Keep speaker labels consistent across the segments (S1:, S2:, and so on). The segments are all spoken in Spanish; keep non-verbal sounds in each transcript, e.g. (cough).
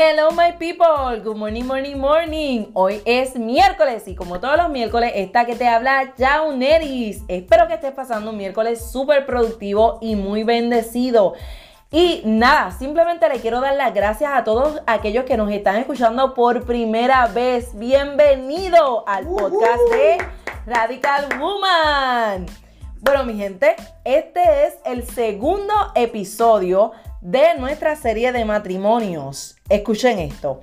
S1: Hello my people, good morning, morning, morning. Hoy es miércoles y como todos los miércoles está que te habla Jauneris. Espero que estés pasando un miércoles súper productivo y muy bendecido. Y nada, simplemente le quiero dar las gracias a todos aquellos que nos están escuchando por primera vez. Bienvenido al podcast de Radical Woman. Bueno, mi gente, este es el segundo episodio de nuestra serie de matrimonios. Escuchen esto.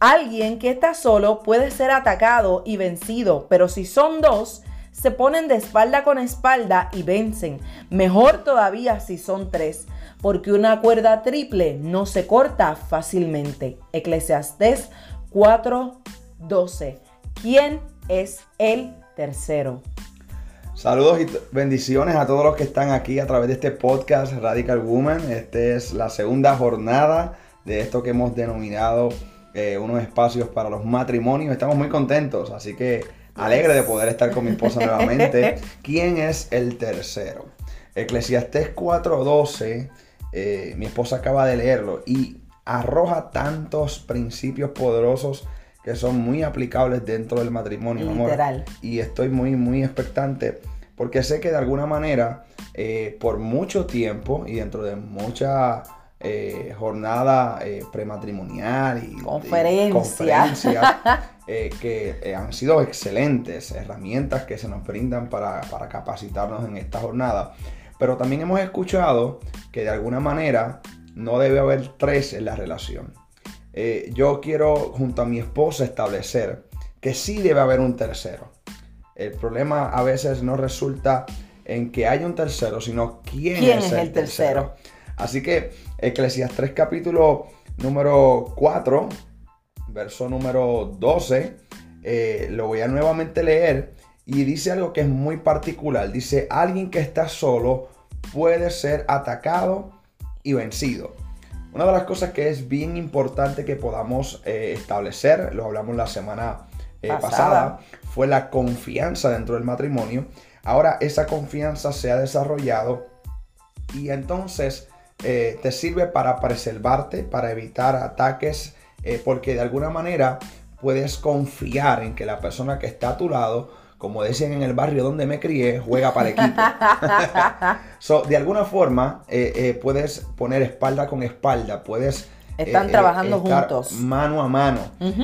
S1: Alguien que está solo puede ser atacado y vencido, pero si son dos, se ponen de espalda con espalda y vencen. Mejor todavía si son tres, porque una cuerda triple no se corta fácilmente. Eclesiastés 4:12. ¿Quién es el tercero?
S2: Saludos y bendiciones a todos los que están aquí a través de este podcast Radical Woman. Esta es la segunda jornada de esto que hemos denominado eh, unos espacios para los matrimonios. Estamos muy contentos, así que alegre de poder estar con mi esposa (laughs) nuevamente. ¿Quién es el tercero? Eclesiastés 4:12, eh, mi esposa acaba de leerlo y arroja tantos principios poderosos que son muy aplicables dentro del matrimonio.
S1: Literal.
S2: Y estoy muy, muy expectante porque sé que de alguna manera, eh, por mucho tiempo y dentro de mucha eh, jornada eh, prematrimonial y conferencias (laughs) que han sido excelentes herramientas que se nos brindan para, para capacitarnos en esta jornada. Pero también hemos escuchado que de alguna manera no debe haber tres en la relación. Eh, yo quiero junto a mi esposa establecer que sí debe haber un tercero. El problema a veces no resulta en que haya un tercero, sino quién, es, el, tercero? Así que Eclesiastes capítulo número 4, verso número 12, eh, lo voy a nuevamente leer y dice algo que es muy particular. Dice, alguien que está solo puede ser atacado y vencido. Una de las cosas que es bien importante que podamos eh, establecer, lo hablamos la semana eh, pasada. fue la confianza dentro del matrimonio. Ahora esa confianza se ha desarrollado y entonces eh, te sirve para preservarte, para evitar ataques, porque de alguna manera puedes confiar en que la persona que está a tu lado como decían en el barrio donde me crié, juega para el equipo. (laughs) de alguna forma, eh, eh, puedes poner espalda con espalda, puedes...
S1: Están eh, trabajando juntos.
S2: Mano a mano.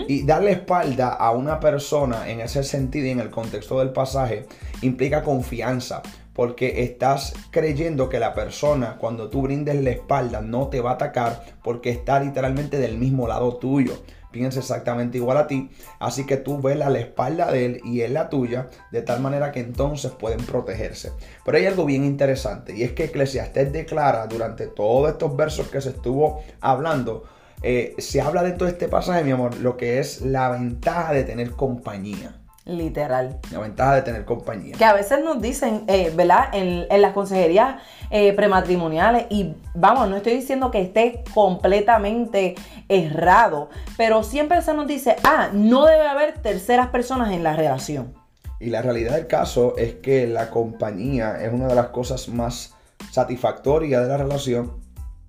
S2: Y darle espalda a una persona en ese sentido y en el contexto del pasaje implica confianza. Porque estás creyendo que la persona, cuando tú brindes la espalda, no te va a atacar porque está literalmente del mismo lado tuyo piensa exactamente igual a ti. Así que tú ves la espalda de él y él la tuya, de tal manera que entonces pueden protegerse. Pero hay algo bien interesante y es que Eclesiastés declara durante todos estos versos que se estuvo hablando, eh, se habla dentro de este pasaje, mi amor, lo que es la ventaja de tener compañía.
S1: Literal.
S2: La ventaja de tener compañía.
S1: Que a veces nos dicen, eh, ¿verdad? En, las consejerías eh, prematrimoniales, y vamos, no estoy diciendo que esté completamente errado, pero siempre se nos dice, ah, no debe haber terceras personas en la relación.
S2: Y la realidad del caso es que la compañía es una de las cosas más satisfactorias de la relación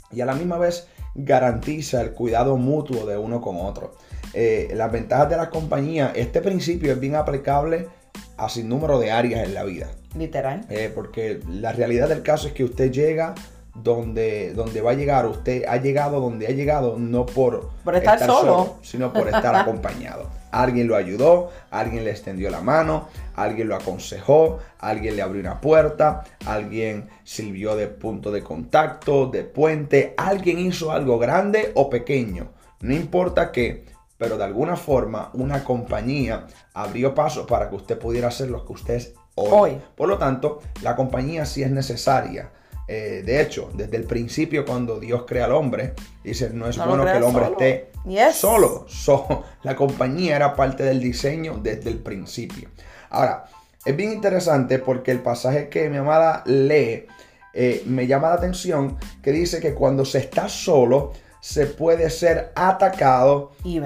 S2: y a la misma vez garantiza el cuidado mutuo de uno con otro. Eh, las ventajas de la compañía, este principio es bien aplicable a sin número de áreas en la vida.
S1: Literal.
S2: Eh, porque la realidad del caso es que usted llega donde, donde va a llegar, usted ha llegado donde ha llegado no por,
S1: estar, solo,
S2: sino por estar (laughs) acompañado. Alguien lo ayudó, alguien le extendió la mano, alguien lo aconsejó, alguien le abrió una puerta, alguien sirvió de punto de contacto, de puente, alguien hizo algo grande o pequeño. No importa qué, pero de alguna forma una compañía abrió paso para que usted pudiera hacer lo que usted es hoy. Por lo tanto, la compañía sí es necesaria. Eh, de hecho, desde el principio cuando Dios crea al hombre, dice, no es bueno que el hombre esté solo. (laughs) la compañía era parte del diseño desde el principio. Ahora, es bien interesante porque el pasaje que mi amada lee eh, me llama la atención que dice que cuando se está solo, se puede ser atacado
S1: y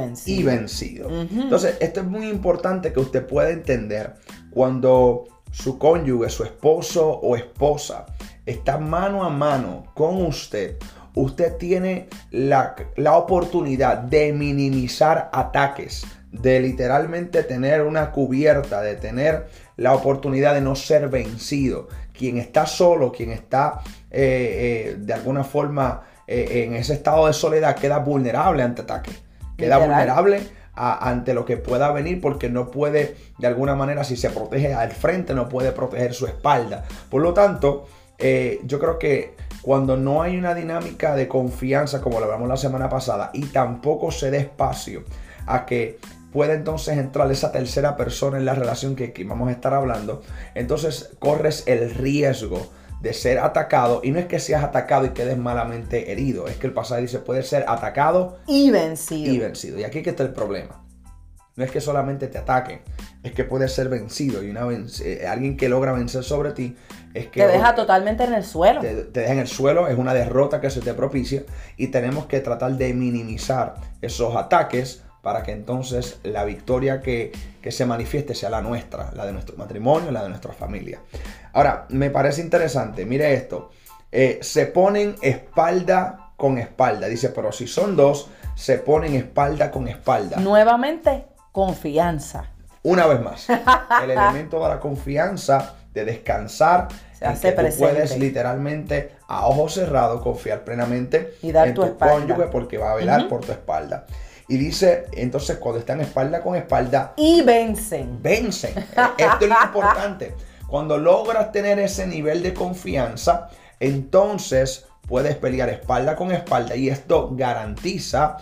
S1: vencido.
S2: Entonces, esto es muy importante que usted pueda entender cuando su cónyuge, su esposo o esposa está mano a mano con usted usted tiene la, la oportunidad de minimizar ataques, de literalmente tener una cubierta, de tener la oportunidad de no ser vencido. Quien está solo, quien está eh, eh, de alguna forma eh, en ese estado de soledad, queda vulnerable ante ataques. Queda vulnerable ante lo que pueda venir porque no puede, de alguna manera, si se protege al frente, no puede proteger su espalda. Por lo tanto, yo creo que cuando no hay una dinámica de confianza como lo hablamos la semana pasada y tampoco se dé espacio a que puede entonces entrar esa tercera persona en la relación que, que vamos a estar hablando, entonces corres el riesgo de ser atacado y no es que seas atacado y quedes malamente herido, es que el pasaje dice puede ser atacado
S1: y vencido.
S2: Y vencido. Y aquí que está el problema. No es que solamente te ataquen, es que puede ser vencido y una eh, alguien que logra vencer sobre ti es que
S1: te deja totalmente en el suelo.
S2: Te, te, deja en el suelo, es una derrota que se te propicia y tenemos que tratar de minimizar esos ataques para que entonces la victoria que, se manifieste sea la nuestra, la de nuestro matrimonio, la de nuestra familia. Ahora, me parece interesante, mire esto, eh, se ponen espalda con espalda, dice, pero si son dos, se ponen espalda con espalda.
S1: Nuevamente, confianza.
S2: Una vez más, (laughs) el elemento de la confianza, de descansar, se hace que tú puedes literalmente a ojos cerrados confiar plenamente
S1: y dar
S2: en
S1: tu, espalda.
S2: cónyuge porque va a velar por tu espalda. Y dice, entonces cuando están espalda con espalda.
S1: Y vencen.
S2: Vencen. (laughs) Esto es lo importante. Cuando logras tener ese nivel de confianza, entonces puedes pelear espalda con espalda y esto garantiza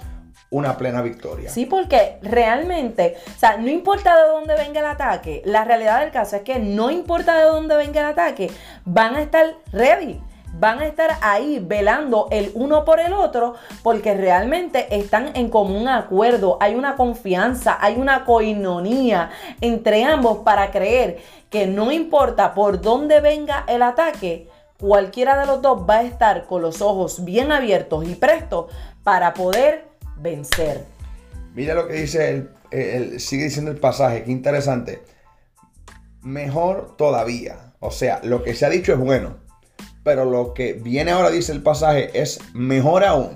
S2: una plena victoria.
S1: Sí, porque realmente, o sea, no importa de dónde venga el ataque, la realidad del caso es que no importa de dónde venga el ataque, van a estar ready van a estar ahí velando el uno por el otro porque realmente están en común acuerdo, hay una confianza, hay una coinonía entre ambos para creer que no importa por dónde venga el ataque, cualquiera de los dos va a estar con los ojos bien abiertos y prestos para poder vencer.
S2: Mira lo que dice el, sigue diciendo el pasaje, qué interesante. Mejor todavía. O sea, lo que se ha dicho es bueno pero lo que viene ahora, dice el pasaje, es mejor aún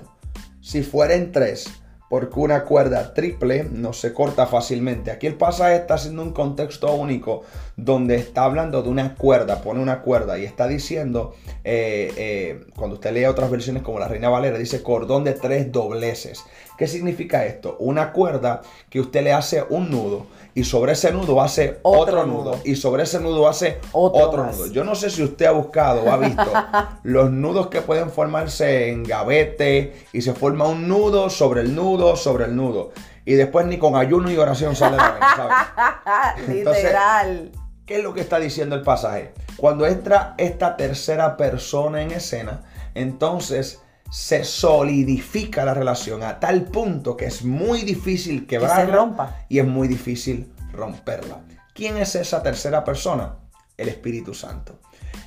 S2: si fueren tres, porque una cuerda triple no se corta fácilmente. Aquí el pasaje está haciendo un contexto único donde está hablando de una cuerda, pone una cuerda y está diciendo, eh, eh, cuando usted lee otras versiones como la Reina Valera, dice cordón de tres dobleces. ¿Qué significa esto? Una cuerda que usted le hace un nudo y sobre ese nudo hace otro, nudo. y sobre ese nudo hace otro, nudo. Yo no sé si usted ha buscado o ha visto (laughs) los nudos que pueden formarse en gavete y se forma un nudo sobre el nudo sobre el nudo y después ni con ayuno y oración sale la vez, (laughs) Literal. ¿Qué es lo que está diciendo el pasaje? Cuando entra esta tercera persona en escena, entonces se solidifica la relación a tal punto que es muy difícil quebrarla
S1: se rompa.
S2: y es muy difícil romperla. ¿Quién es esa tercera persona? El Espíritu Santo.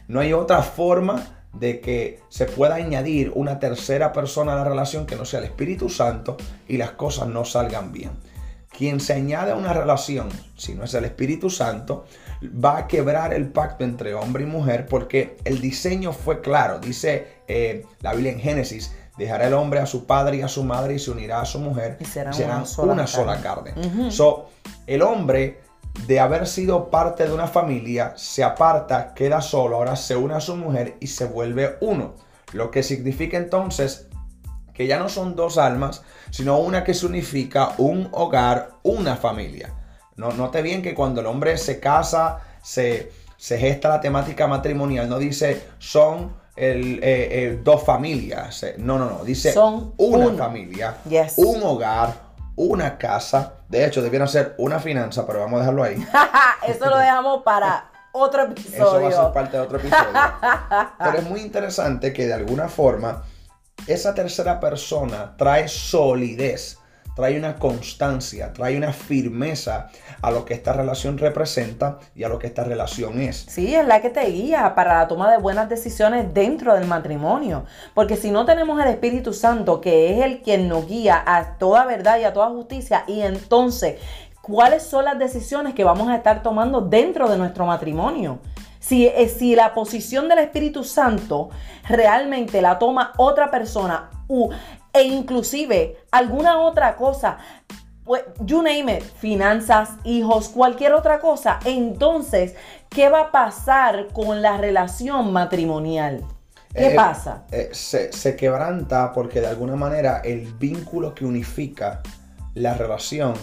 S2: No hay otra forma de que se pueda añadir una tercera persona a la relación que no sea el Espíritu Santo y las cosas no salgan bien. Quien se añade a una relación, si no es el Espíritu Santo, va a quebrar el pacto entre hombre y mujer porque el diseño fue claro. Dice eh, la Biblia en Génesis, dejará el hombre a su padre y a su madre y se unirá a su mujer y serán, una sola carne. so, el hombre de haber sido parte de una familia se aparta, queda solo, ahora se une a su mujer y se vuelve uno. Lo que significa entonces que ya no son dos almas, sino una que se unifica, un hogar, una familia. No, note bien que cuando el hombre se casa, se, gesta la temática matrimonial, no dice son el, eh, eh, dos familias. Eh, no, no, no. Dice son una familia, un hogar, una casa. De hecho, debieron ser una finanza, pero vamos a dejarlo ahí. (laughs)
S1: Eso lo dejamos para otro episodio.
S2: Eso va a ser parte de otro episodio. (laughs) pero es muy interesante que de alguna forma esa tercera persona trae solidez trae una constancia, trae una firmeza a lo que esta relación representa y a lo que esta relación es.
S1: Sí, es la que te guía para la toma de buenas decisiones dentro del matrimonio. Porque si no tenemos el Espíritu Santo, que es el quien nos guía a toda verdad y a toda justicia, y entonces, ¿cuáles son las decisiones que vamos a estar tomando dentro de nuestro matrimonio? Si, eh, si la posición del Espíritu Santo realmente la toma otra persona e inclusive alguna otra cosa, pues, you name it, finanzas, hijos, cualquier otra cosa, entonces, ¿qué va a pasar con la relación matrimonial? ¿Qué eh, pasa?
S2: Eh, se, se, quebranta porque de alguna manera el vínculo que unifica la relación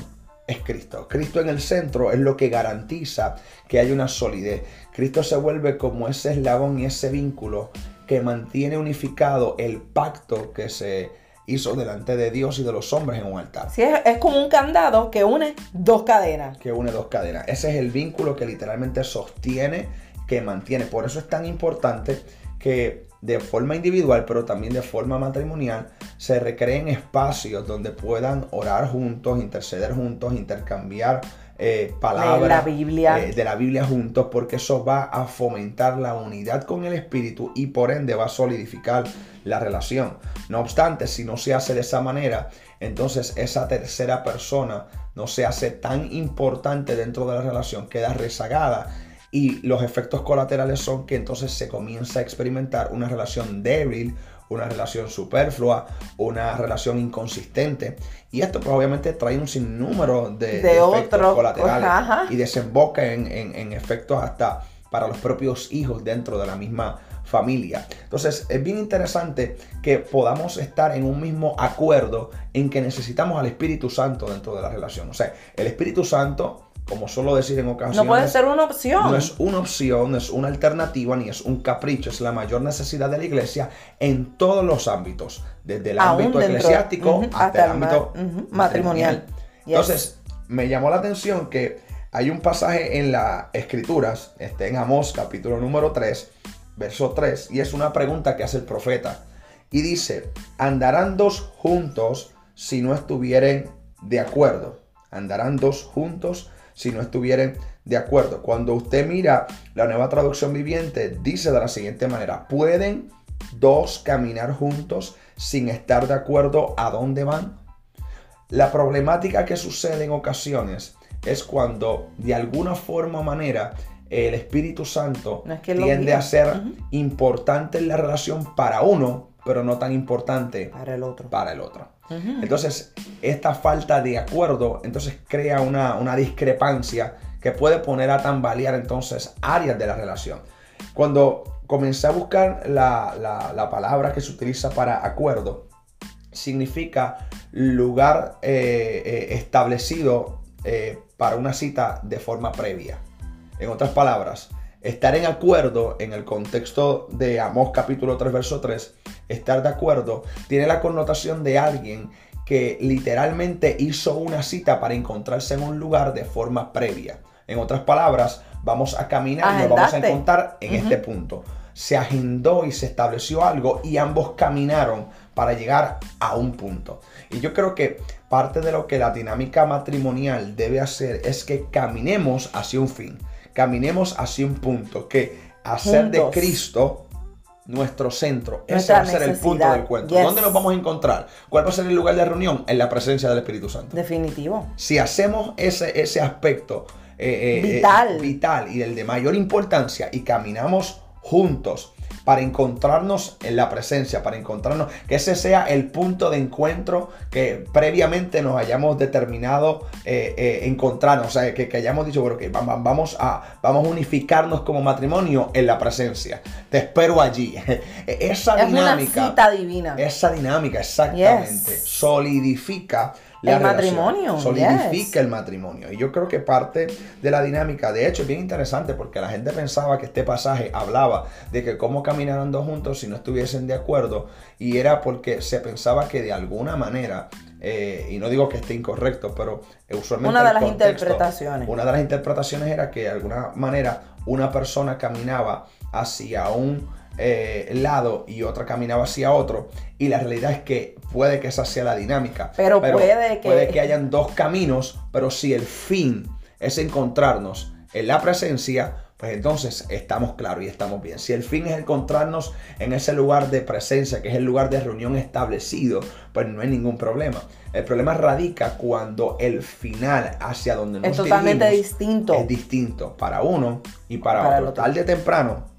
S2: es Cristo. Cristo en el centro es lo que garantiza que hay una solidez. Cristo se vuelve como ese eslabón y ese vínculo que mantiene unificado el pacto que se hizo delante de Dios y de los hombres en un altar.
S1: Sí, es, como un candado que une dos cadenas.
S2: Que une dos cadenas. Ese es el vínculo que literalmente sostiene, que mantiene. Por eso es tan importante que de forma individual, pero también de forma matrimonial, se recreen espacios donde puedan orar juntos, interceder juntos, intercambiar eh, palabras
S1: de la, Biblia.
S2: Eh, de la Biblia juntos, porque eso va a fomentar la unidad con el Espíritu y por ende va a solidificar la relación. No obstante, si no se hace de esa manera, entonces esa tercera persona no se hace tan importante dentro de la relación, queda rezagada y los efectos colaterales son que entonces se comienza a experimentar una relación débil, una relación superflua, una relación inconsistente. Y esto pues, obviamente trae un sinnúmero de, efectos colaterales y desemboca en, efectos hasta para los propios hijos dentro de la misma familia. Entonces es bien interesante que podamos estar en un mismo acuerdo en que necesitamos al Espíritu Santo dentro de la relación. O sea, el Espíritu Santo como suelo decir en ocasiones.
S1: No puede ser una opción.
S2: No es una opción, no es una alternativa, ni es un capricho, es la mayor necesidad de la iglesia en todos los ámbitos, desde el ámbito eclesiástico hasta, el ámbito matrimonial. Entonces, me llamó la atención que hay un pasaje en las escrituras, este, en Amós capítulo número 3, verso 3, y es una pregunta que hace el profeta. Y dice, andarán dos juntos si no estuvieren de acuerdo. Andarán dos juntos si no estuvieran de acuerdo. Cuando usted mira la nueva traducción viviente, dice de la siguiente manera, pueden dos caminar juntos sin estar de acuerdo a dónde van. La problemática que sucede en ocasiones es cuando de alguna forma o manera el Espíritu Santo tiende a ser importante en la relación para uno, pero no tan importante
S1: para el otro.
S2: Para el otro. Entonces, esta falta de acuerdo, entonces crea una, discrepancia que puede poner a tambalear entonces áreas de la relación. Cuando comencé a buscar la, palabra que se utiliza para acuerdo, significa lugar eh, eh, establecido eh, para una cita de forma previa. En otras palabras, estar en acuerdo en el contexto de Amós capítulo 3, verso 3, estar de acuerdo tiene la connotación de alguien que literalmente hizo una cita para encontrarse en un lugar de forma previa. En otras palabras, vamos a caminar y nos vamos a encontrar en este punto. Se agendó y se estableció algo y ambos caminaron para llegar a un punto. Y yo creo que parte de lo que la dinámica matrimonial debe hacer es que caminemos hacia un fin, caminemos hacia un punto, que hacer de Cristo nuestro centro. Ese va a ser el punto del cuento. ¿Dónde nos vamos a encontrar? ¿Cuál va a ser el lugar de reunión? En la presencia del Espíritu Santo.
S1: Definitivo.
S2: Si hacemos ese, ese aspecto eh,
S1: eh, vital.
S2: Eh, vital y el de mayor importancia y caminamos juntos para encontrarnos en la presencia, para encontrarnos, que ese sea el punto de encuentro que previamente nos hayamos determinado eh, eh, encontrarnos, o sea, que, hayamos dicho, bueno, que vamos a, vamos a unificarnos como matrimonio en la presencia. Te espero allí. (laughs) esa dinámica.
S1: cita divina.
S2: Esa dinámica, exactamente. Solidifica el
S1: matrimonio.
S2: Solidifica el matrimonio. Y yo creo que parte de la dinámica, de hecho, es bien interesante porque la gente pensaba que este pasaje hablaba de que cómo caminaran dos juntos si no estuviesen de acuerdo. Y era porque se pensaba que de alguna manera, eh, y no digo que esté incorrecto, pero usualmente.
S1: Una de las interpretaciones.
S2: Una de las interpretaciones era que de alguna manera una persona caminaba hacia un eh, lado y otra caminaba hacia otro. Y la realidad es que puede que esa sea la dinámica.
S1: Pero, puede que...
S2: Puede que hayan dos caminos, pero si el fin es encontrarnos en la presencia, pues entonces estamos claros y estamos bien. Si el fin es encontrarnos en ese lugar de presencia, que es el lugar de reunión establecido, pues no hay ningún problema. El problema radica cuando el final hacia donde nos
S1: es totalmente distinto.
S2: Es distinto para uno y para, para otro. Tal de temprano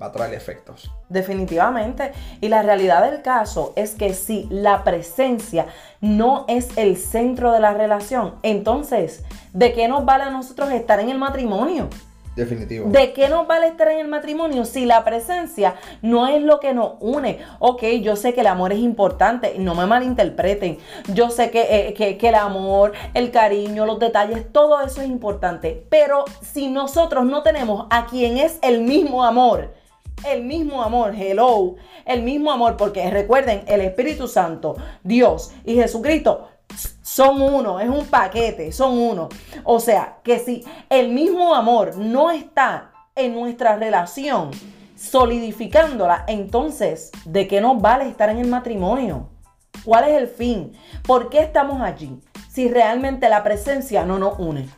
S2: va a traer efectos.
S1: Definitivamente. Y la realidad del caso es que si la presencia no es el centro de la relación, entonces, ¿de qué nos vale a nosotros estar en el matrimonio?
S2: Definitivo.
S1: ¿De qué nos vale estar en el matrimonio si la presencia no es lo que nos une? Ok, yo sé que el amor es importante, no me malinterpreten. Yo sé que, eh, que el amor, el cariño, los detalles, todo eso es importante. Pero si nosotros no tenemos a quien es el mismo amor, el mismo amor, hello, el mismo amor, porque recuerden, el Espíritu Santo, Dios y Jesucristo son uno, es un paquete, son uno. O sea, que si el mismo amor no está en nuestra relación, solidificándola, entonces, ¿de qué nos vale estar en el matrimonio? ¿Cuál es el fin? ¿Por qué estamos allí? Si realmente la presencia no nos une.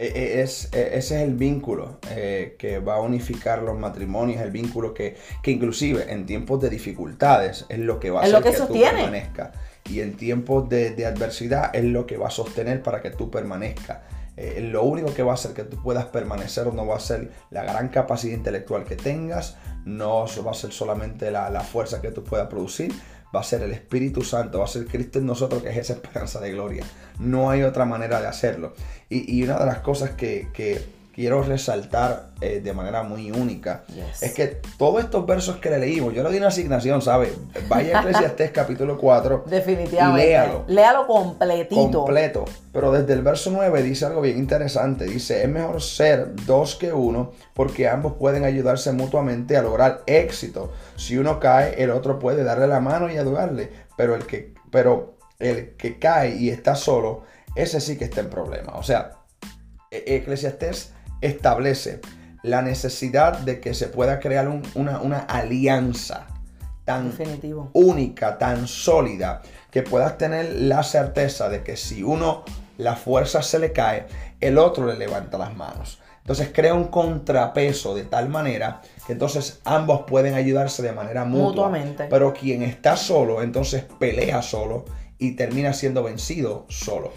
S2: E, e, es, e, ese es el vínculo eh, que va a unificar los matrimonios, el vínculo que, que, inclusive en tiempos de dificultades es lo que va a hacer que, tú permanezcas. Y en tiempos de, adversidad es lo que va a sostener para que tú permanezcas. Eh, lo único que va a hacer que tú puedas permanecer no va a ser la gran capacidad intelectual que tengas, no va a ser solamente la, la fuerza que tú puedas producir, va a ser el Espíritu Santo, va a ser Cristo en nosotros, que es esa esperanza de gloria. No hay otra manera de hacerlo. Y, una de las cosas que, quiero resaltar eh, de manera muy única es que todos estos versos que le leímos, yo le di una asignación, ¿sabes? Vaya a Eclesiastés (laughs) capítulo 4
S1: Definitivamente.
S2: y léalo.
S1: Léalo completito.
S2: Completo. Pero desde el verso 9 dice algo bien interesante. Dice, es mejor ser dos que uno porque ambos pueden ayudarse mutuamente a lograr éxito. Si uno cae, el otro puede darle la mano y ayudarle. Pero el que, pero el que cae y está solo, ese sí que está en problema. O sea, e-, Eclesiastés establece la necesidad de que se pueda crear una, alianza tan única, tan sólida, que puedas tener la certeza de que si uno la fuerza se le cae, el otro le levanta las manos. Entonces crea un contrapeso de tal manera que entonces ambos pueden ayudarse de manera mutua. Mutuamente. Pero quien está solo, entonces pelea solo y termina siendo vencido solo.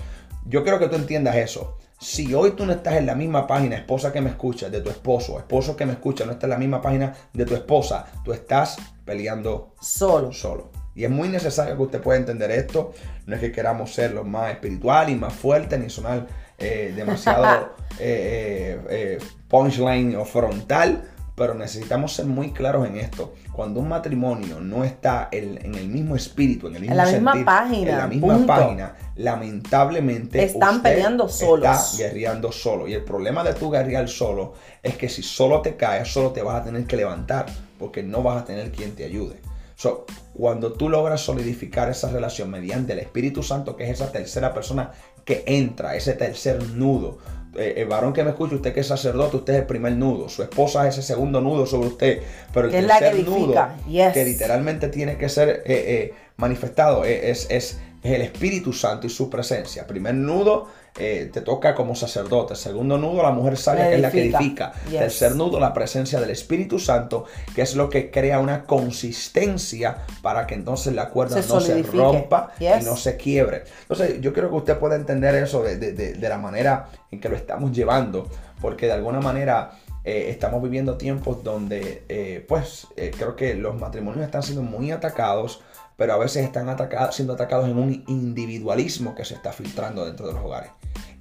S2: Yo quiero que tú entiendas eso. Si hoy tú no estás en la misma página, esposa que me escucha, de tu esposo, esposo que me escucha, no está en la misma página de tu esposa, tú estás peleando
S1: solo.
S2: Solo. Y es muy necesario que usted pueda entender esto. No es que queramos ser los más espiritual y más fuertes, ni sonar eh, demasiado (laughs) eh, eh, punchline o frontal, pero necesitamos ser muy claros en esto. Cuando un matrimonio no está en, el mismo espíritu, en el mismo
S1: en la misma página,
S2: en la misma página, lamentablemente
S1: están peleando solos.
S2: Está guerreando solo. Y el problema de tu guerrear solo es que si solo te caes, solo te vas a tener que levantar, porque no vas a tener quien te ayude. So, cuando tú logras solidificar esa relación mediante el Espíritu Santo, que es esa tercera persona que entra, ese tercer nudo, eh, el varón que me escucha, usted que es sacerdote, usted es el primer nudo, su esposa es ese segundo nudo sobre usted, pero el tercer nudo que literalmente tiene que ser eh, eh, manifestado es, es, el Espíritu Santo y su presencia. Primer nudo te toca como sacerdote, segundo nudo la mujer sabia que es la que edifica, tercer nudo la presencia del Espíritu Santo que es lo que crea una consistencia para que entonces la cuerda no se rompa y no se quiebre. Entonces yo quiero que usted pueda entender eso de, de, de la manera en que lo estamos llevando, porque de alguna manera eh, estamos viviendo tiempos donde, eh, pues, eh, creo que los matrimonios están siendo muy atacados, pero a veces están siendo atacados en un individualismo que se está filtrando dentro de los hogares.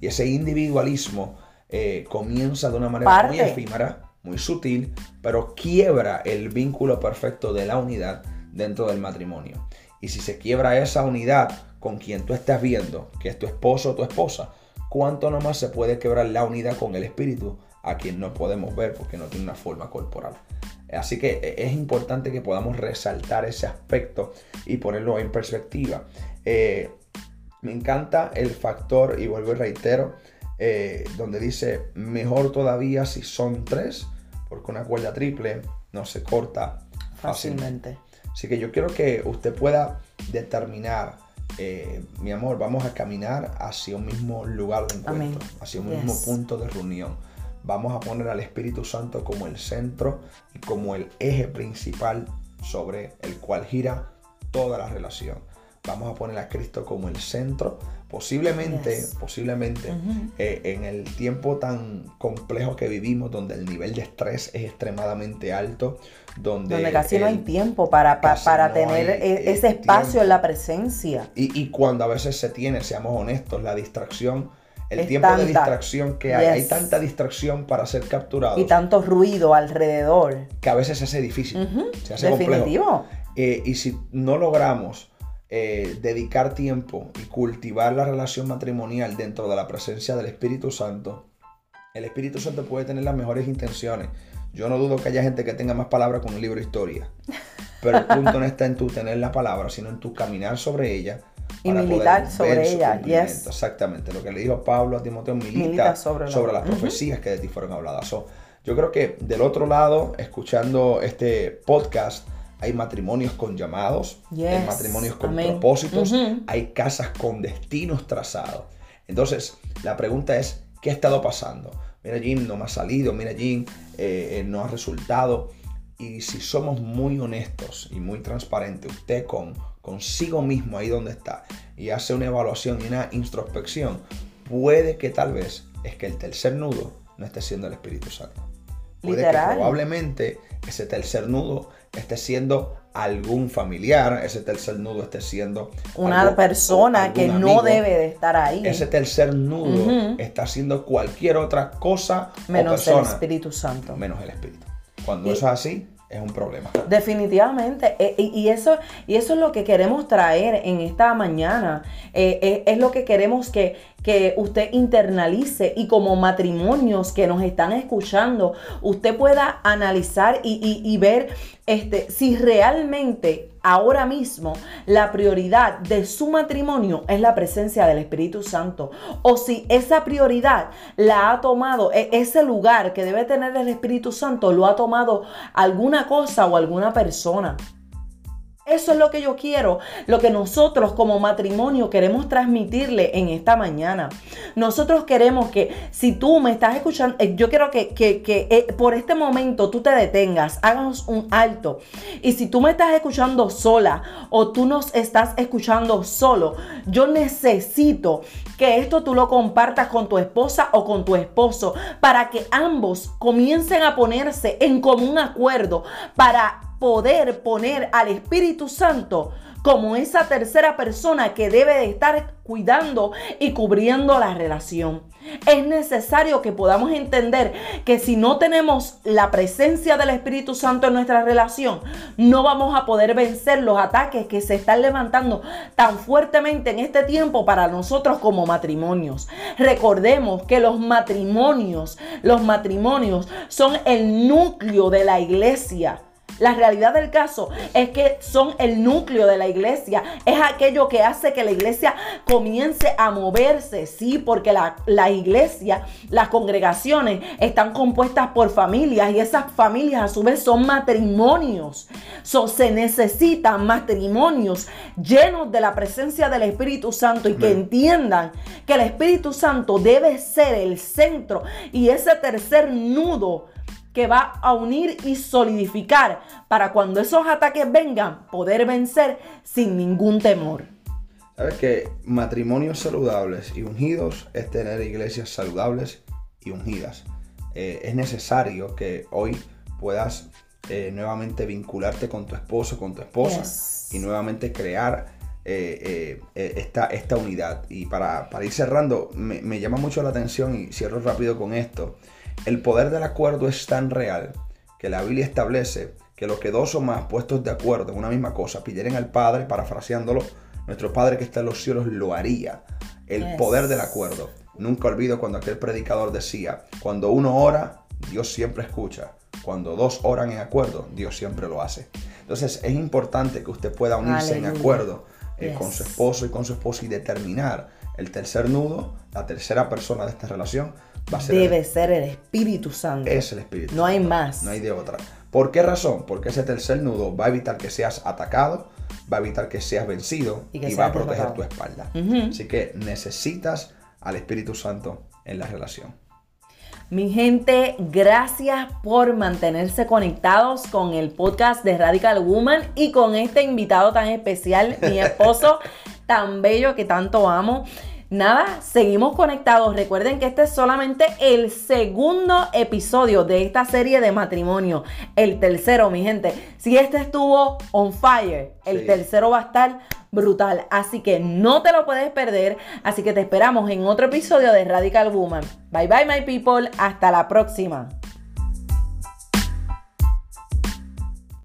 S2: Y ese individualismo comienza de una manera muy efímera, muy sutil, pero quiebra el vínculo perfecto de la unidad dentro del matrimonio. Y si se quiebra esa unidad con quien tú estás viendo, que es tu esposo o tu esposa, cuánto nomás se puede quebrar la unidad con el espíritu a quien no podemos ver porque no tiene una forma corporal. Así que eh, es importante que podamos resaltar ese aspecto y ponerlo en perspectiva. Eh, me encanta el factor, y vuelvo y reitero, eh, donde dice mejor todavía si son tres, porque una cuerda triple no se corta fácilmente. Así que yo quiero que usted pueda determinar eh, mi amor, vamos a caminar hacia un mismo lugar de encuentro, hacia un mismo punto de reunión. Vamos a poner al Espíritu Santo como el centro y como el eje principal sobre el cual gira toda la relación. Vamos a poner a Cristo como el centro. Posiblemente, posiblemente, eh, en el tiempo tan complejo que vivimos, donde el nivel de estrés es extremadamente alto, donde,
S1: donde casi no hay tiempo para, para, tener e, ese espacio en la presencia.
S2: Y, y, cuando a veces se tiene, seamos honestos, la distracción el tiempo de distracción que hay. Hay tanta distracción para ser capturado.
S1: Y tanto ruido alrededor.
S2: Que a veces se hace difícil. Se hace Definitivo. Eh, y si no logramos eh, dedicar tiempo y cultivar la relación matrimonial dentro de la presencia del Espíritu Santo, el Espíritu Santo puede tener las mejores intenciones. Yo no dudo que haya gente que tenga más palabras con un libro de historia. Pero el punto no está en tu tener la palabra, sino en tu caminar sobre ella
S1: y militar sobre ella. Yes.
S2: Exactamente, lo que le dijo Pablo a Timoteo, milita, sobre, las profecías que de ti fueron habladas. yo creo que del otro lado, escuchando este podcast, hay matrimonios con llamados, hay matrimonios con propósitos, hay casas con destinos trazados. Entonces, la pregunta es, ¿qué ha estado pasando? Mira, Jim, no me ha salido, mira, Jim, eh, eh, no ha resultado. Y si somos muy honestos y muy transparentes, usted con consigo mismo ahí donde está y hace una evaluación y una introspección, puede que tal vez es que el tercer nudo no esté siendo el Espíritu Santo. Puede que probablemente ese tercer nudo esté siendo algún familiar, ese tercer nudo esté siendo
S1: una persona que no debe de estar ahí.
S2: Ese tercer nudo está haciendo cualquier otra cosa
S1: menos el Espíritu Santo.
S2: Menos el Espíritu. Cuando eso es así, es un problema.
S1: Definitivamente. E, y, eso, y eso es lo que queremos traer en esta mañana. Eh, eh, es lo que queremos que, que usted internalice y como matrimonios que nos están escuchando, usted pueda analizar y, ver este, si realmente ahora mismo la prioridad de su matrimonio es la presencia del Espíritu Santo o si esa prioridad la ha tomado, e, ese lugar que debe tener el Espíritu Santo lo ha tomado alguna cosa o alguna persona. Eso es lo que yo quiero, lo que nosotros como matrimonio queremos transmitirle en esta mañana. Nosotros queremos que si tú me estás escuchando, eh, yo quiero que, eh, por este momento tú te detengas, hagas un alto. Y si tú me estás escuchando sola o tú nos estás escuchando solo, yo necesito que esto tú lo compartas con tu esposa o con tu esposo para que ambos comiencen a ponerse en común acuerdo para poder poner al Espíritu Santo como esa tercera persona que debe de estar cuidando y cubriendo la relación. Es necesario que podamos entender que si no tenemos la presencia del Espíritu Santo en nuestra relación, no vamos a poder vencer los ataques que se están levantando tan fuertemente en este tiempo para nosotros como matrimonios. Recordemos que los matrimonios, los matrimonios son el núcleo de la iglesia. La realidad del caso es que son el núcleo de la iglesia. Es aquello que hace que la iglesia comience a moverse, sí, porque la, iglesia, las congregaciones están compuestas por familias y esas familias a su vez son matrimonios. se necesitan matrimonios llenos de la presencia del Espíritu Santo y que entiendan que el Espíritu Santo debe ser el centro y ese tercer nudo que va a unir y solidificar para cuando esos ataques vengan poder vencer sin ningún temor.
S2: Sabes que matrimonios saludables y ungidos es tener iglesias saludables y ungidas. Eh, es necesario que hoy puedas eh, nuevamente vincularte con tu esposo, con tu esposa y nuevamente crear eh, esta, esta, unidad. Y para, ir cerrando, me, me, llama mucho la atención y cierro rápido con esto. El poder del acuerdo es tan real que la Biblia establece que los que dos o más puestos de acuerdo en una misma cosa pidieran al Padre, parafraseándolo, nuestro Padre que está en los cielos lo haría. El poder del acuerdo. Nunca olvido cuando aquel predicador decía, cuando uno ora, Dios siempre escucha. Cuando dos oran en acuerdo, Dios siempre lo hace. Entonces es importante que usted pueda unirse en acuerdo eh, con su esposo y con su esposa y determinar el tercer nudo, la tercera persona de esta relación,
S1: Debe ser el Espíritu Santo.
S2: Es el Espíritu
S1: No hay más.
S2: No hay de otra. ¿Por qué razón? Porque ese tercer nudo va a evitar que seas atacado, va a evitar que seas vencido y, va a proteger tu espalda. Así que necesitas al Espíritu Santo en la relación.
S1: Mi gente, gracias por mantenerse conectados con el podcast de Radical Woman y con este invitado tan especial, mi (laughs) esposo tan bello que tanto amo. Nada, seguimos conectados. Recuerden que este es solamente el segundo episodio de esta serie de matrimonio. El tercero, mi gente. Si este estuvo on fire, el tercero va a estar brutal. Así que no te lo puedes perder. Así que te esperamos en otro episodio de Radical Woman. Bye bye, my people. Hasta la próxima.